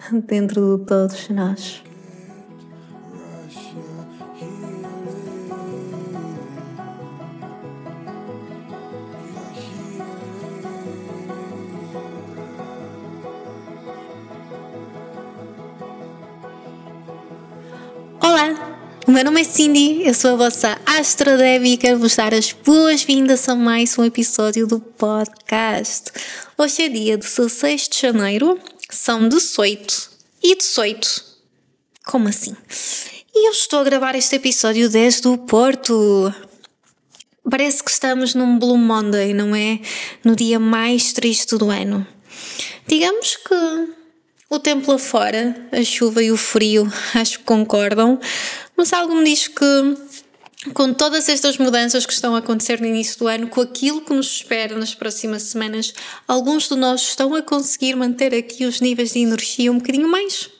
dentro de todos nós. Olá, o meu nome é Cindy, eu sou a vossa Astro Debbie e quero vos dar as boas-vindas a mais um episódio do podcast. Hoje é dia 16 de janeiro são 18 e 18. Como assim? E eu estou a gravar este episódio desde o Porto. Parece que estamos num Blue Monday, não é? No dia mais triste do ano. Digamos que o tempo lá fora, a chuva e o frio, acho que concordam, mas algo me diz que com todas estas mudanças que estão a acontecer no início do ano, com aquilo que nos espera nas próximas semanas, alguns de nós estão a conseguir manter aqui os níveis de energia um bocadinho mais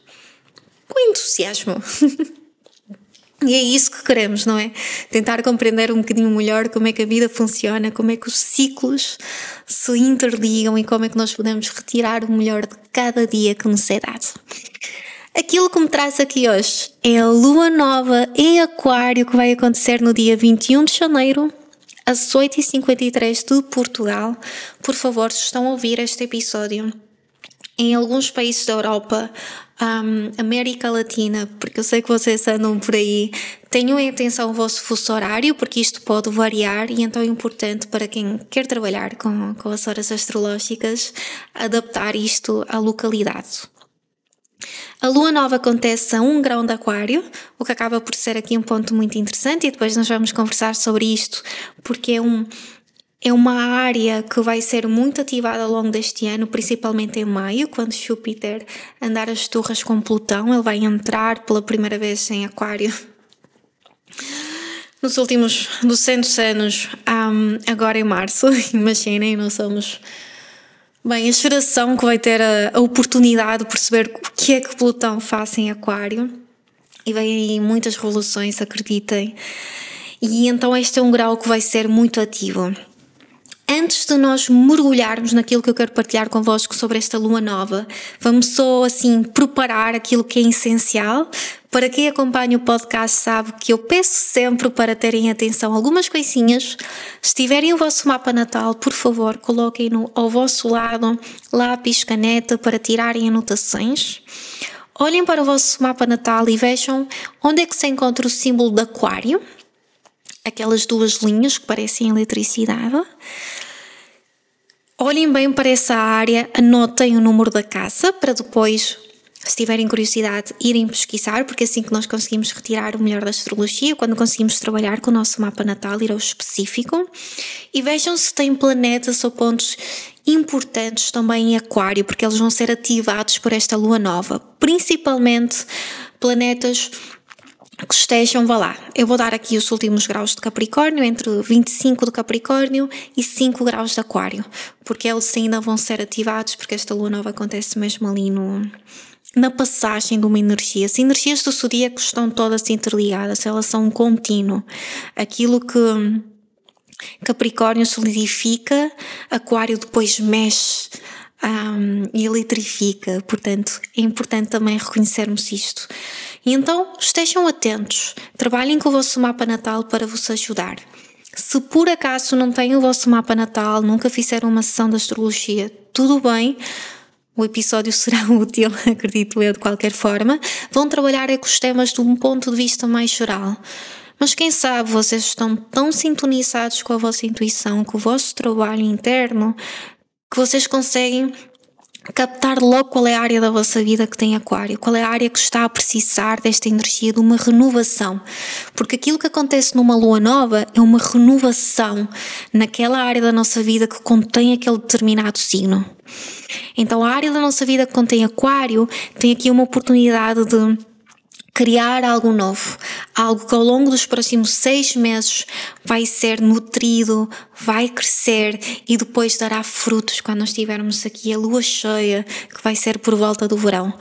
com entusiasmo. e é isso que queremos, não é? Tentar compreender um bocadinho melhor como é que a vida funciona, como é que os ciclos se interligam e como é que nós podemos retirar o melhor de cada dia que nos é dado. Aquilo que me traz aqui hoje é a lua nova em Aquário que vai acontecer no dia 21 de janeiro, às 8h53 de Portugal. Por favor, se estão a ouvir este episódio em alguns países da Europa, um, América Latina, porque eu sei que vocês andam por aí, tenham em atenção o vosso fuso horário, porque isto pode variar e então é importante para quem quer trabalhar com, com as horas astrológicas adaptar isto à localidade. A lua nova acontece a 1 grau de Aquário, o que acaba por ser aqui um ponto muito interessante, e depois nós vamos conversar sobre isto, porque é um. É uma área que vai ser muito ativada ao longo deste ano, principalmente em maio, quando Júpiter andar as turras com Plutão, ele vai entrar pela primeira vez em Aquário. Nos últimos 200 anos, um, agora em março, imaginem, nós somos Bem, a geração que vai ter a, a, oportunidade de perceber o que é que Plutão faz em Aquário, e vem aí muitas revoluções, acreditem. E então este é um grau que vai ser muito ativo antes de nós mergulharmos naquilo que eu quero partilhar convosco sobre esta lua nova, vamos só assim preparar aquilo que é essencial. Para quem acompanha o podcast sabe que eu peço sempre para terem atenção algumas coisinhas. Se tiverem o vosso mapa natal, por favor, coloquem-no ao vosso lado, lápis, caneta, para tirarem anotações. Olhem para o vosso mapa natal e vejam onde é que se encontra o símbolo de aquário aquelas duas linhas que parecem eletricidade. Olhem bem para essa área, anotem o número da casa para depois, se tiverem curiosidade, irem pesquisar, porque é assim que nós conseguimos retirar o melhor da astrologia, quando conseguimos trabalhar com o nosso mapa natal, ir ao específico. E vejam se tem planetas ou pontos importantes também em Aquário, porque eles vão ser ativados por esta lua nova, principalmente planetas que estejam, vá lá, eu vou dar aqui os últimos graus de Capricórnio, entre 25 de Capricórnio e 5 graus de Aquário, porque eles ainda vão ser ativados, porque esta lua nova acontece mesmo ali no, na passagem de uma energia. As energias do zodíaco estão todas interligadas, elas são um contínuo. Aquilo que Capricórnio solidifica, Aquário depois mexe um, e eletrifica, portanto é importante também reconhecermos isto. E então estejam atentos, trabalhem com o vosso mapa natal para vos ajudar. Se por acaso não têm o vosso mapa natal, nunca fizeram uma sessão de astrologia, tudo bem, o episódio será útil, acredito eu, de qualquer forma. Vão trabalhar com os temas de um ponto de vista mais geral. Mas quem sabe vocês estão tão sintonizados com a vossa intuição, com o vosso trabalho interno, que vocês conseguem captar logo qual é a área da vossa vida que tem aquário, qual é a área que está a precisar desta energia de uma renovação. Porque aquilo que acontece numa lua nova é uma renovação naquela área da nossa vida que contém aquele determinado signo. Então, a área da nossa vida que contém Aquário tem aqui uma oportunidade de criar algo novo, algo que ao longo dos próximos seis meses vai ser nutrido, vai crescer e depois dará frutos quando nós tivermos aqui a lua cheia, que vai ser por volta do verão.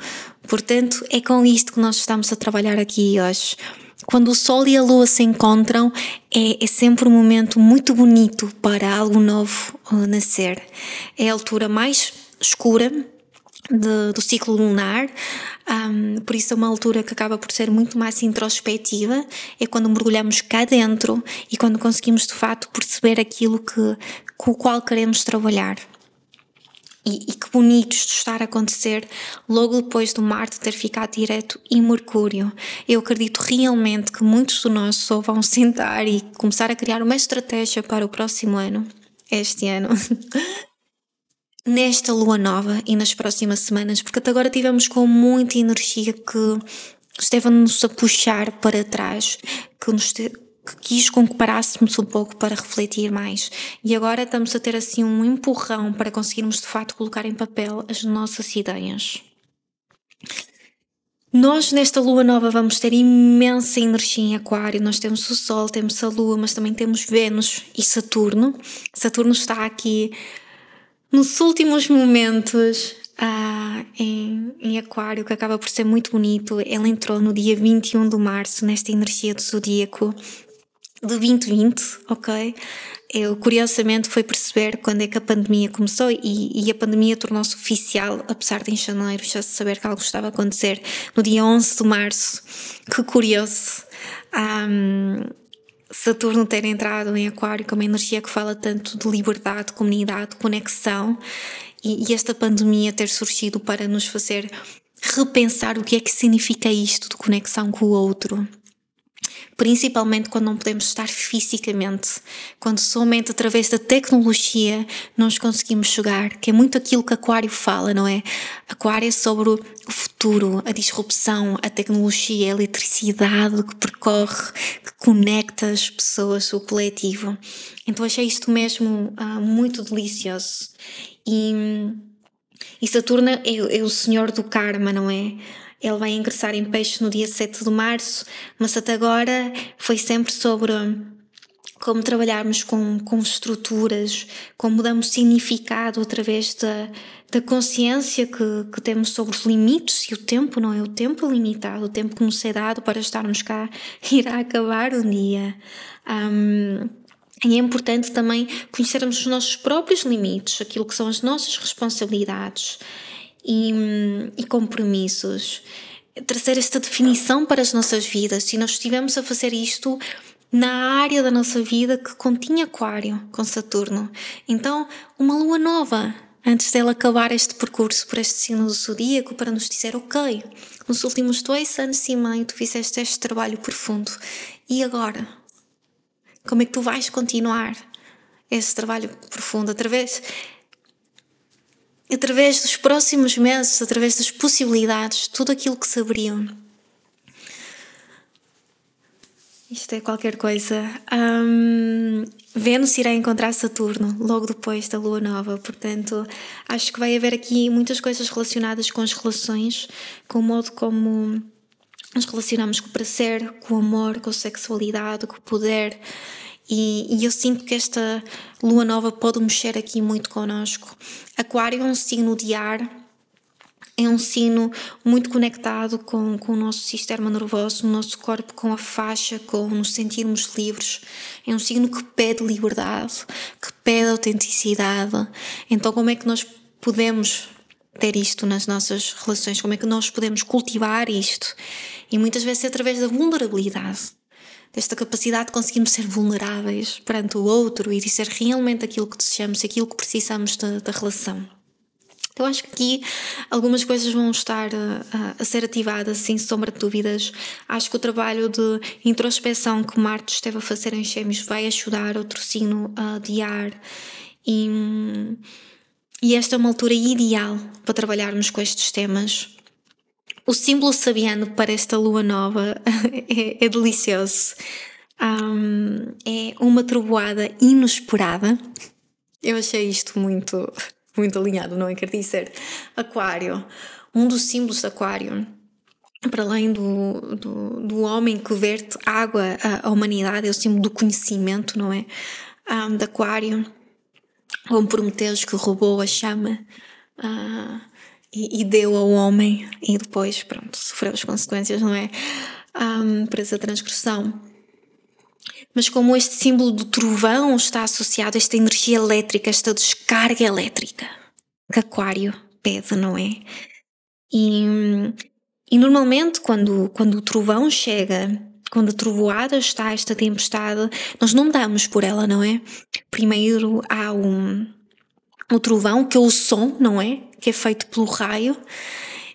Portanto, é com isto que nós estamos a trabalhar aqui hoje. Quando o Sol e a Lua se encontram, é, é sempre um momento muito bonito para algo novo nascer. É a altura mais escura de, do ciclo lunar, um, por isso é uma altura que acaba por ser muito mais introspectiva, é quando mergulhamos cá dentro e quando conseguimos de fato perceber aquilo que, com o qual queremos trabalhar. E, e, que bonito isto estar a acontecer logo depois do Marte ter ficado direto em Mercúrio. Eu acredito realmente que muitos de nós só vão sentar e começar a criar uma estratégia para o próximo ano, este ano. Nesta lua nova e nas próximas semanas, porque até agora tivemos com muita energia que esteve-nos a puxar para trás, que nos te que quis com que parássemos um pouco para refletir mais. E agora estamos a ter assim um empurrão para conseguirmos de facto colocar em papel as nossas ideias. Nós, nesta lua nova, vamos ter imensa energia em Aquário. Nós temos o Sol, temos a Lua, mas também temos Vênus e Saturno. Saturno está aqui nos últimos momentos ah, em, em Aquário, que acaba por ser muito bonito. Ele entrou no dia 21 de março, nesta energia do zodíaco, de 2020, ok? Eu, curiosamente, foi perceber quando é que a pandemia começou e, e a pandemia tornou-se oficial, apesar de em janeiro já se saber que algo estava a acontecer, no dia 11 de março. Que curioso! Um, Saturno ter entrado em Aquário, com uma energia que fala tanto de liberdade, comunidade, conexão, e, e esta pandemia ter surgido para nos fazer repensar o que é que significa isto de conexão com o outro principalmente quando não podemos estar fisicamente, quando somente através da tecnologia nós conseguimos chegar, que é muito aquilo que Aquário fala, não é? Aquário é sobre o futuro, a disrupção, a tecnologia, a eletricidade que percorre, que conecta as pessoas, o coletivo. Então achei isto mesmo uh, muito delicioso. E, e Saturno é, é o senhor do karma, não é? Ele vai ingressar em peixe no dia 7 de março, mas até agora foi sempre sobre como trabalharmos com, com estruturas, como damos significado através da, da consciência que, que temos sobre os limites e o tempo, não é? O tempo limitado, o tempo que nos é dado para estarmos cá, irá acabar um dia. Um, e é importante também conhecermos os nossos próprios limites, aquilo que são as nossas responsabilidades e, e compromissos. Trazer esta definição para as nossas vidas. Se nós estivemos a fazer isto na área da nossa vida que continha Aquário com Saturno. Então, uma lua nova, antes dela acabar este percurso por este signo do zodíaco, para nos dizer: Ok, nos últimos dois anos e meio tu fizeste este trabalho profundo, e agora? Como é que tu vais continuar esse trabalho profundo? Através através dos próximos meses, através das possibilidades, tudo aquilo que se. Isto é qualquer coisa. Um, Vênus irá encontrar Saturno logo depois da Lua Nova, portanto, acho que vai haver aqui muitas coisas relacionadas com as relações, com o modo como nos relacionamos com o prazer, com o amor, com a sexualidade, com o poder. E, e, eu sinto que esta lua nova pode mexer aqui muito connosco. Aquário é um signo de ar, é um signo muito conectado com, com o nosso sistema nervoso, o nosso corpo, com a faixa, com nos sentirmos livres. É um signo que pede liberdade, que pede autenticidade. Então, como é que nós podemos ter isto nas nossas relações? Como é que nós podemos cultivar isto? E muitas vezes é através da vulnerabilidade desta capacidade de conseguirmos ser vulneráveis perante o outro e dizer realmente aquilo que desejamos, aquilo que precisamos da, relação. Eu acho que aqui algumas coisas vão estar a, a, ser ativadas, sem sombra de dúvidas. Acho que o trabalho de introspeção que Marte esteve a fazer em Gêmeos vai ajudar outro signo a adiar. E, e esta é uma altura ideal para trabalharmos com estes temas. O símbolo sabiano para esta lua nova é, é delicioso. Um, é uma trovoada inesperada. Eu achei isto muito, muito alinhado, não é? Quer dizer, Aquário, um dos símbolos de Aquário, para além do, do, do homem que verte água à, humanidade, é o símbolo do conhecimento, não é? Um, de Aquário, um Prometeus que roubou a chama. Uh, e, e, deu ao homem e depois, pronto, sofreu as consequências, não é? Um, para essa transgressão. Mas como este símbolo do trovão está associado a esta energia elétrica, esta descarga elétrica que Aquário pede, não é? E, e normalmente quando, quando o trovão chega, quando a trovoada está, esta tempestade, nós não damos por ela, não é? Primeiro há um, o trovão, que é o som, não é? Que é feito pelo raio.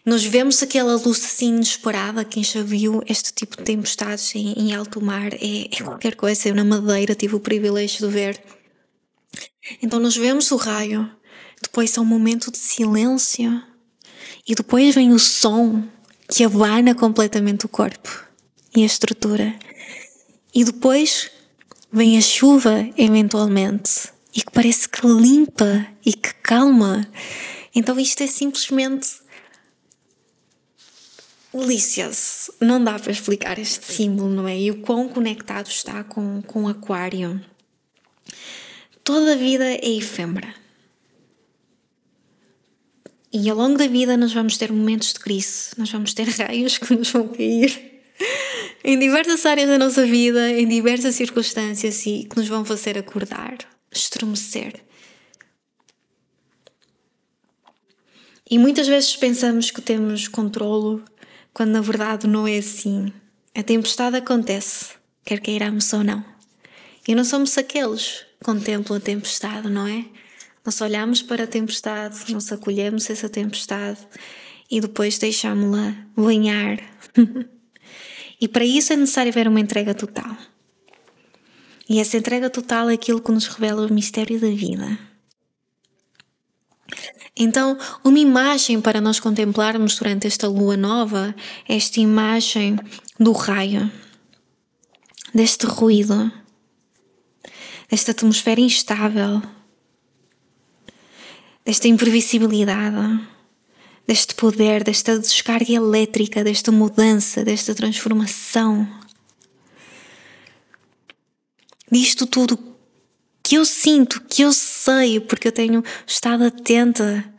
Nós vemos aquela luz assim inesperada. Quem já viu este tipo de tempestades em, em alto mar é, é qualquer coisa. Eu na Madeira tive o privilégio de ver. Então nós vemos o raio, depois há um momento de silêncio e depois vem o som que abana completamente o corpo e a estrutura. E depois vem a chuva, eventualmente e que parece que limpa e que calma. Então isto é simplesmente delicious. Não dá para explicar este símbolo, não é? E o quão conectado está com, com o aquário. Toda a vida é efêmera. E ao longo da vida nós vamos ter momentos de crise, nós vamos ter raios que nos vão cair em diversas áreas da nossa vida, em diversas circunstâncias e que nos vão fazer acordar estremecer. E muitas vezes pensamos que temos controlo, quando na verdade não é assim. A tempestade acontece, quer queiramos ou não. E não somos aqueles que contemplam a tempestade, não é? Nós olhamos para a tempestade, nós acolhemos essa tempestade e depois deixámos-la banhar. e para isso é necessário haver uma entrega total. E essa entrega total é aquilo que nos revela o mistério da vida. Então, uma imagem para nós contemplarmos durante esta lua nova é esta imagem do raio, deste ruído, desta atmosfera instável, desta imprevisibilidade, deste poder, desta descarga elétrica, desta mudança, desta transformação disto tudo que eu sinto, que eu sei, porque eu tenho estado atenta.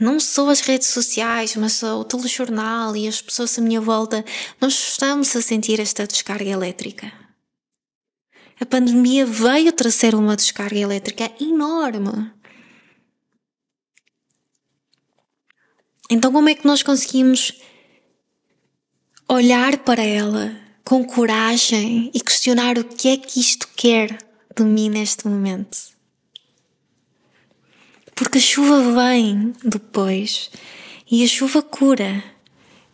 Não só as redes sociais, mas o telejornal e as pessoas à minha volta, nós estamos a sentir esta descarga elétrica. A pandemia veio trazer uma descarga elétrica enorme. Então, como é que nós conseguimos olhar para ela com coragem e questionar o que é que isto quer de mim neste momento. Porque a chuva vem depois e a chuva cura,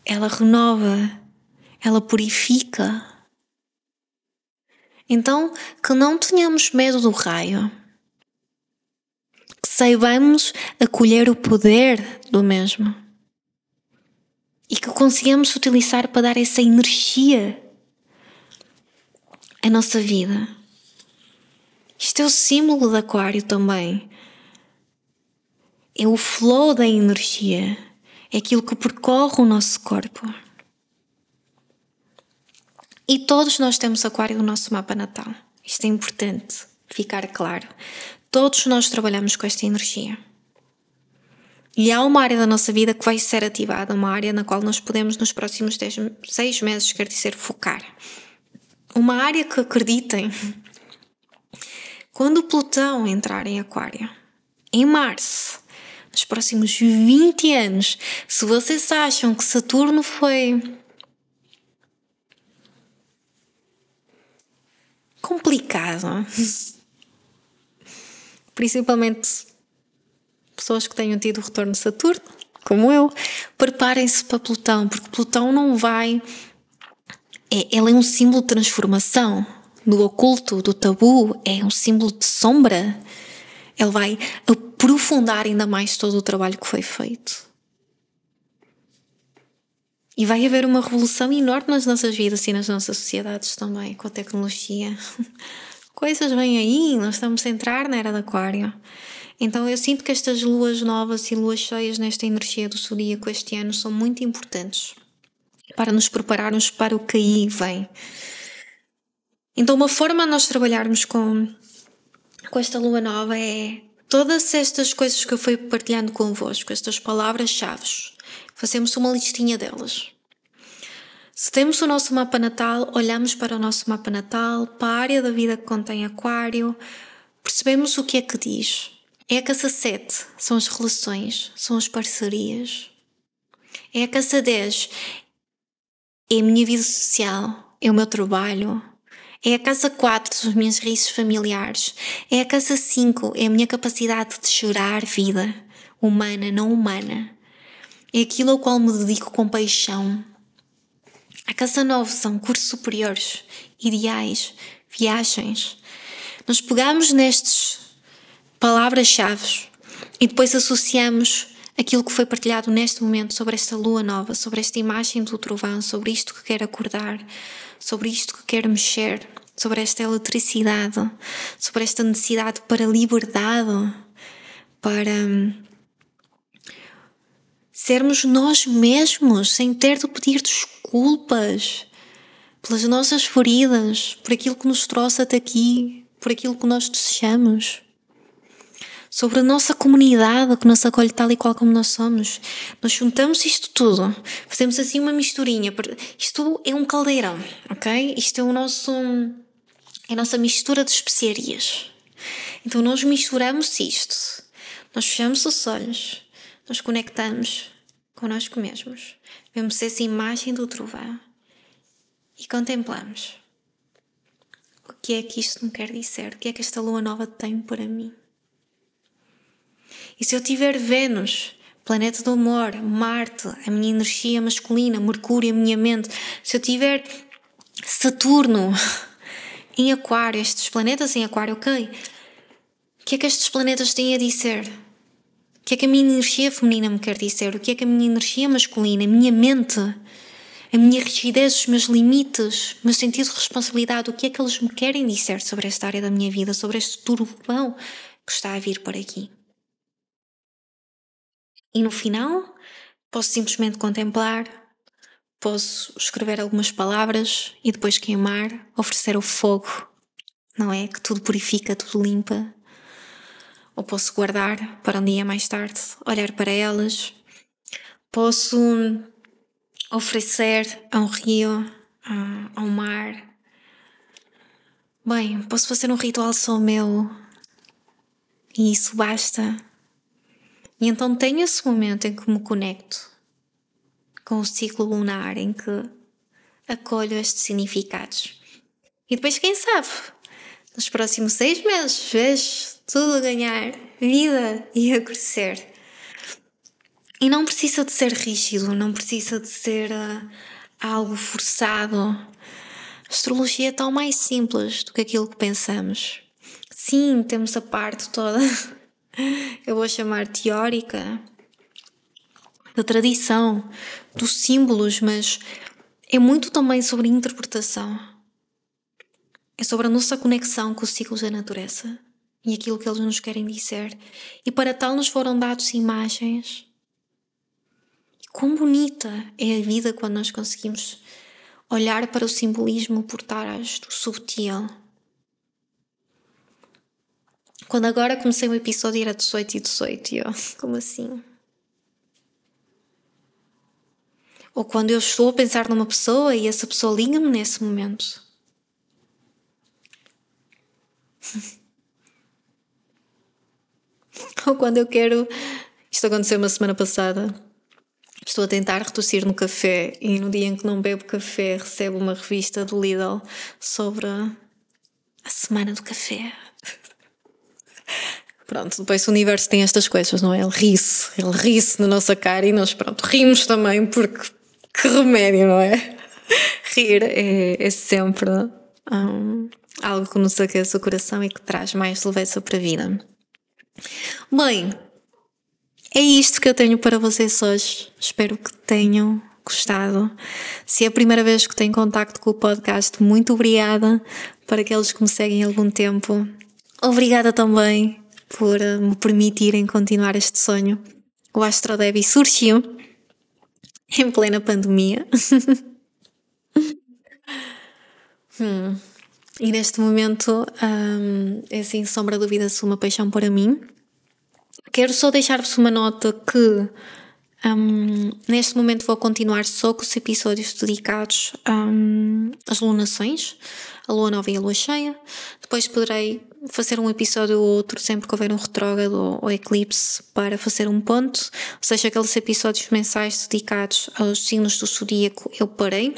ela renova, ela purifica. Então, que não tenhamos medo do raio, que saibamos acolher o poder do mesmo e que consigamos utilizar para dar essa energia a nossa vida. Isto é o símbolo do Aquário também. É o flow da energia, é aquilo que percorre o nosso corpo. E todos nós temos Aquário no nosso mapa natal. Isto é importante ficar claro. Todos nós trabalhamos com esta energia. E há uma área da nossa vida que vai ser ativada, uma área na qual nós podemos, nos próximos dez, seis meses, quer dizer, focar uma área que acreditem. Quando Plutão entrar em Aquário, em março, nos próximos 20 anos, se vocês acham que Saturno foi complicado, principalmente pessoas que tenham tido o retorno de Saturno, como eu, preparem-se para Plutão, porque Plutão não vai é, ela é um símbolo de transformação, do oculto, do tabu, é um símbolo de sombra. Ele vai aprofundar ainda mais todo o trabalho que foi feito. E vai haver uma revolução enorme nas nossas vidas e nas nossas sociedades também, com a tecnologia. Coisas vêm aí, nós estamos a entrar na era do Aquário. Então eu sinto que estas luas novas e luas cheias nesta energia do zodíaco este ano são muito importantes para nos prepararmos para o que aí vem. Então uma forma de nós trabalharmos com, com esta lua nova é todas estas coisas que eu fui partilhando convosco, estas palavras-chave, fazemos uma listinha delas. Se temos o nosso mapa natal, olhamos para o nosso mapa natal, para a área da vida que contém Aquário, percebemos o que é que diz. É a casa 7, são as relações, são as parcerias. É a casa 10, é a minha vida social, é o meu trabalho. É a casa 4, são as minhas raízes familiares. É a casa 5, é a minha capacidade de chorar vida, humana, não humana. É aquilo ao qual me dedico com paixão, a Casa 9 são cursos superiores, ideais, viagens. Nós pegamos nestes palavras-chave e depois associamos aquilo que foi partilhado neste momento sobre esta lua nova, sobre esta imagem do trovão, sobre isto que quer acordar, sobre isto que quer mexer, sobre esta eletricidade, sobre esta necessidade para liberdade, para hum, sermos nós mesmos, sem ter de pedir desculpas pelas nossas feridas, por aquilo que nos trouxe até aqui, por aquilo que nós desejamos. Sobre a nossa comunidade que nos acolhe tal e qual como nós somos. Nós juntamos isto tudo, fazemos assim uma misturinha. Isto é um caldeirão, ok? Isto é o nosso. é a nossa mistura de especiarias. Então nós misturamos isto. Nós fechamos os olhos nos conectamos connosco mesmos, vemos essa imagem do trovão e contemplamos. O que é que isto me quer dizer? O que é que esta lua nova tem para mim? E se eu tiver Vênus, planeta do amor, Marte, a minha energia masculina, Mercúrio, a minha mente, se eu tiver Saturno em Aquário, estes planetas em Aquário, ok? O que é que estes planetas têm a dizer? O que é que a minha energia feminina me quer dizer? O que é que a minha energia masculina, a minha mente, a minha rigidez, os meus limites, o meu sentido de responsabilidade, o que é que eles me querem dizer sobre esta área da minha vida, sobre este turbão que está a vir por aqui? E no final, posso simplesmente contemplar, posso escrever algumas palavras e depois queimar, oferecer o fogo, não é? Que tudo purifica, tudo limpa, ou posso guardar para um dia mais tarde, olhar para elas. Posso oferecer a um rio, a um mar. Bem, posso fazer um ritual só meu e isso basta. E então tenho esse momento em que me conecto com o ciclo lunar, em que acolho estes significados. E depois, quem sabe, nos próximos seis meses, vejo tudo a ganhar vida e a crescer. E não precisa de ser rígido, não precisa de ser uh, algo forçado. A astrologia é tão mais simples do que aquilo que pensamos. Sim, temos a parte toda, eu vou chamar teórica, da tradição, dos símbolos, mas é muito também sobre interpretação. É sobre a nossa conexão com os ciclos da natureza e aquilo que eles nos querem dizer. E para tal nos foram dados imagens. E quão bonita é a vida quando nós conseguimos olhar para o simbolismo por trás do subtil. Quando agora comecei o episódio era 18 e 18, e eu, como assim? Ou quando eu estou a pensar numa pessoa e essa pessoa liga-me nesse momento. Ou quando eu quero. Isto aconteceu uma semana passada. Estou a tentar retossir no café e no dia em que não bebo café recebo uma revista do Lidl sobre a semana do café. Pronto, depois o universo tem estas coisas, não é? Ele ri-se, ele ri-se na nossa cara e nós, pronto, rimos também porque que remédio, não é? Rir é, é sempre um, algo que nos aquece o coração e que traz mais leveza para a vida. Bem, é isto que eu tenho para vocês hoje. Espero que tenham gostado. Se é a primeira vez que tenho contacto com o podcast, muito obrigada. Para aqueles que me seguem há algum tempo, obrigada também por uh, me permitirem continuar este sonho. O Astro Debbie surgiu em plena pandemia. hum. E neste momento, um, é sem sombra de dúvida, uma paixão para mim. Quero só deixar-vos uma nota que um, neste momento vou continuar só com os episódios dedicados um, às lunações, a lua nova e a lua cheia. Depois poderei fazer um episódio ou outro sempre que houver um retrógrado ou, ou eclipse para fazer um ponto. Ou seja, aqueles episódios mensais dedicados aos signos do zodíaco eu parei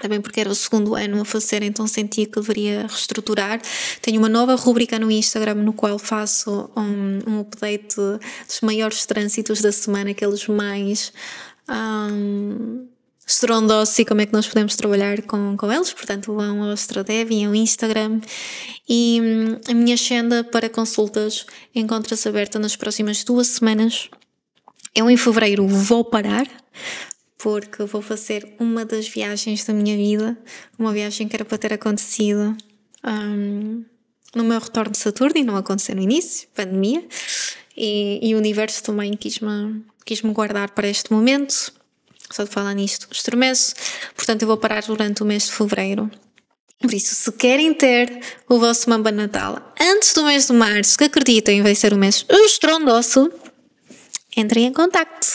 também porque era o segundo ano a fazer, então sentia que deveria reestruturar. Tenho uma nova rubrica no Instagram no qual faço um, um update dos maiores trânsitos da semana, aqueles mais um, estrondosos e como é que nós podemos trabalhar com, com eles. Portanto, vão ao Astradev e ao Instagram. E hum, a minha agenda para consultas encontra-se aberta nas próximas duas semanas. Eu em fevereiro vou parar porque vou fazer uma das viagens da minha vida, uma viagem que era para ter acontecido um, no meu retorno de Saturno e não aconteceu no início, pandemia, e, e o universo também quis-me quis -me guardar para este momento. Só de falar nisto, estremece. Portanto, eu vou parar durante o mês de fevereiro. Por isso, se querem ter o vosso Mamba Natal antes do mês de março, que acreditem vai ser o mês estrondoso, entrem em contacto.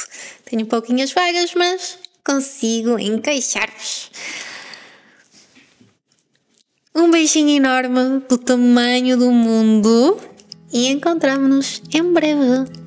Tenho pouquinhas vagas, mas consigo encaixar-vos. Um beijinho enorme do tamanho do mundo e encontramos-nos em breve.